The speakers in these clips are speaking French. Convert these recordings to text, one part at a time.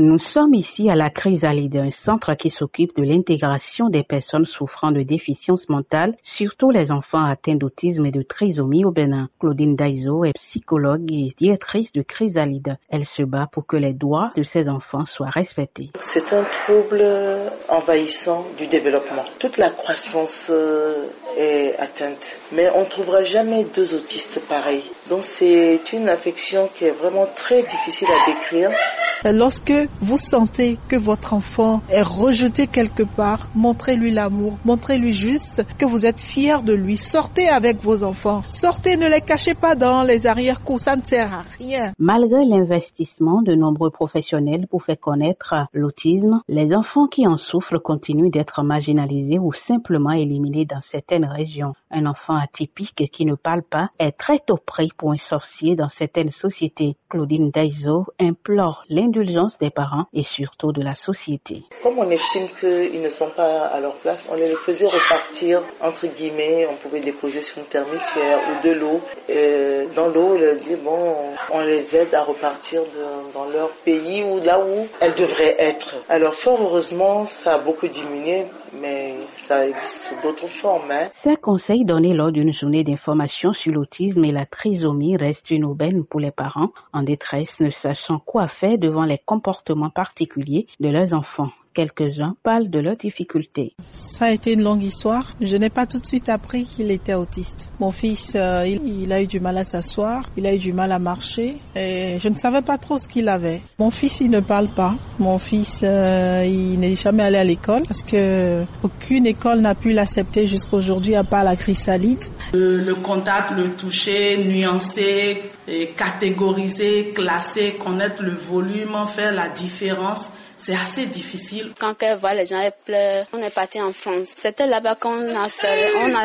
Nous sommes ici à la Chrysalide, un centre qui s'occupe de l'intégration des personnes souffrant de déficience mentale, surtout les enfants atteints d'autisme et de trisomie au Bénin. Claudine Daiso est psychologue et directrice de Chrysalide. Elle se bat pour que les droits de ces enfants soient respectés. C'est un trouble envahissant du développement. Toute la croissance euh, est atteinte, mais on ne trouvera jamais deux autistes pareils. Donc c'est une affection qui est vraiment très difficile à décrire Lorsque vous sentez que votre enfant est rejeté quelque part, montrez-lui l'amour, montrez-lui juste que vous êtes fier de lui. Sortez avec vos enfants. Sortez, ne les cachez pas dans les arrière-cours, ça ne sert à rien. Malgré l'investissement de nombreux professionnels pour faire connaître l'autisme, les enfants qui en souffrent continuent d'être marginalisés ou simplement éliminés dans certaines régions. Un enfant atypique qui ne parle pas est très tôt pris pour un sorcier dans certaines sociétés. Claudine Daiso implore l'indulgence des et surtout de la société. Comme on estime qu'ils ne sont pas à leur place, on les faisait repartir, entre guillemets, on pouvait déposer sur une termitière ou de l'eau. Dans l'eau, on les aide à repartir dans leur pays ou là où elles devraient être. Alors fort heureusement, ça a beaucoup diminué, mais ça existe sous d'autres. Hein. Ces conseils donnés lors d'une journée d'information sur l'autisme et la trisomie restent une aubaine pour les parents en détresse, ne sachant quoi faire devant les comportements particuliers de leurs enfants quelques-uns parlent de leurs difficultés. Ça a été une longue histoire. Je n'ai pas tout de suite appris qu'il était autiste. Mon fils, euh, il, a eu du mal à s'asseoir, il a eu du mal à marcher et je ne savais pas trop ce qu'il avait. Mon fils, il ne parle pas. Mon fils, euh, il n'est jamais allé à l'école parce que aucune école n'a pu l'accepter jusqu'à aujourd'hui à part la chrysalide. Le, le contact, le toucher, nuancer, catégoriser, classer, connaître le volume, faire la différence c'est assez difficile. Quand elle voit les gens, elle pleure. On est parti en France. C'était là-bas qu'on a,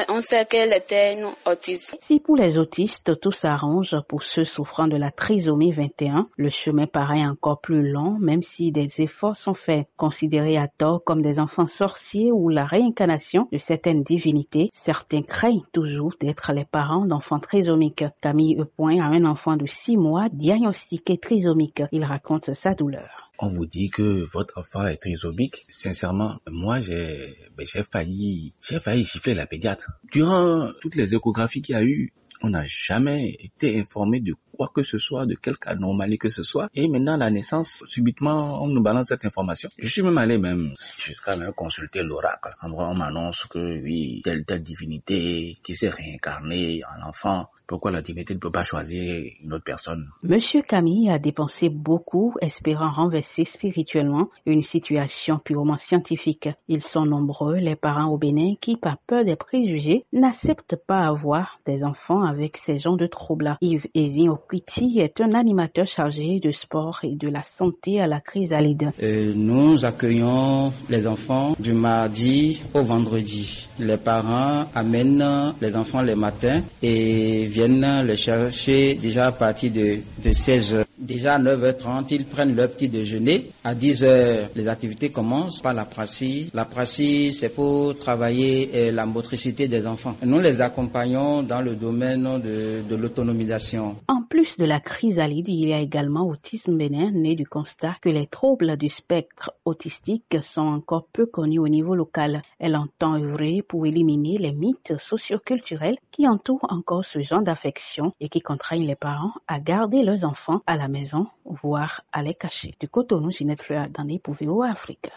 on, on sait qu'elle était autiste. Si pour les autistes, tout s'arrange, pour ceux souffrant de la trisomie 21, le chemin paraît encore plus long, même si des efforts sont faits. Considérés à tort comme des enfants sorciers ou la réincarnation de certaines divinités, certains craignent toujours d'être les parents d'enfants trisomiques. Camille Epoint a un enfant de 6 mois diagnostiqué trisomique. Il raconte sa douleur on vous dit que votre enfant est trisomique, sincèrement, moi j'ai ben, failli j'ai failli siffler la pédiatre. Durant toutes les échographies qu'il y a eu, on n'a jamais été informé de quoi que ce soit, de quelque anomalie que ce soit. Et maintenant, la naissance, subitement, on nous balance cette information. Je suis même allé même jusqu'à même consulter l'oracle. On m'annonce que oui, telle telle divinité qui s'est réincarnée en enfant. Pourquoi la divinité ne peut pas choisir une autre personne? Monsieur Camille a dépensé beaucoup espérant renverser spirituellement une situation purement scientifique. Ils sont nombreux, les parents au Bénin, qui, par peur des préjugés, n'acceptent pas avoir des enfants avec ces gens de troubles. Yves Okiti est un animateur chargé de sport et de la santé à la chrysalide. Euh, nous accueillons les enfants du mardi au vendredi. Les parents amènent les enfants les matins et viennent les chercher déjà à partir de, de 16 heures. Déjà à 9h30, ils prennent leur petit déjeuner. À 10h, les activités commencent par la pracie. La pracie, c'est pour travailler euh, la motricité des enfants. Nous les accompagnons dans le domaine de, de l'autonomisation. En plus de la chrysalide, il y a également autisme bénin, né du constat que les troubles du spectre autistique sont encore peu connus au niveau local. Elle entend œuvrer pour éliminer les mythes socioculturels qui entourent encore ce genre d'affection et qui contraignent les parents à garder leurs enfants à la maison, voire à les cacher. Du Cotonou, Ginette Fleur, dans les Afrique.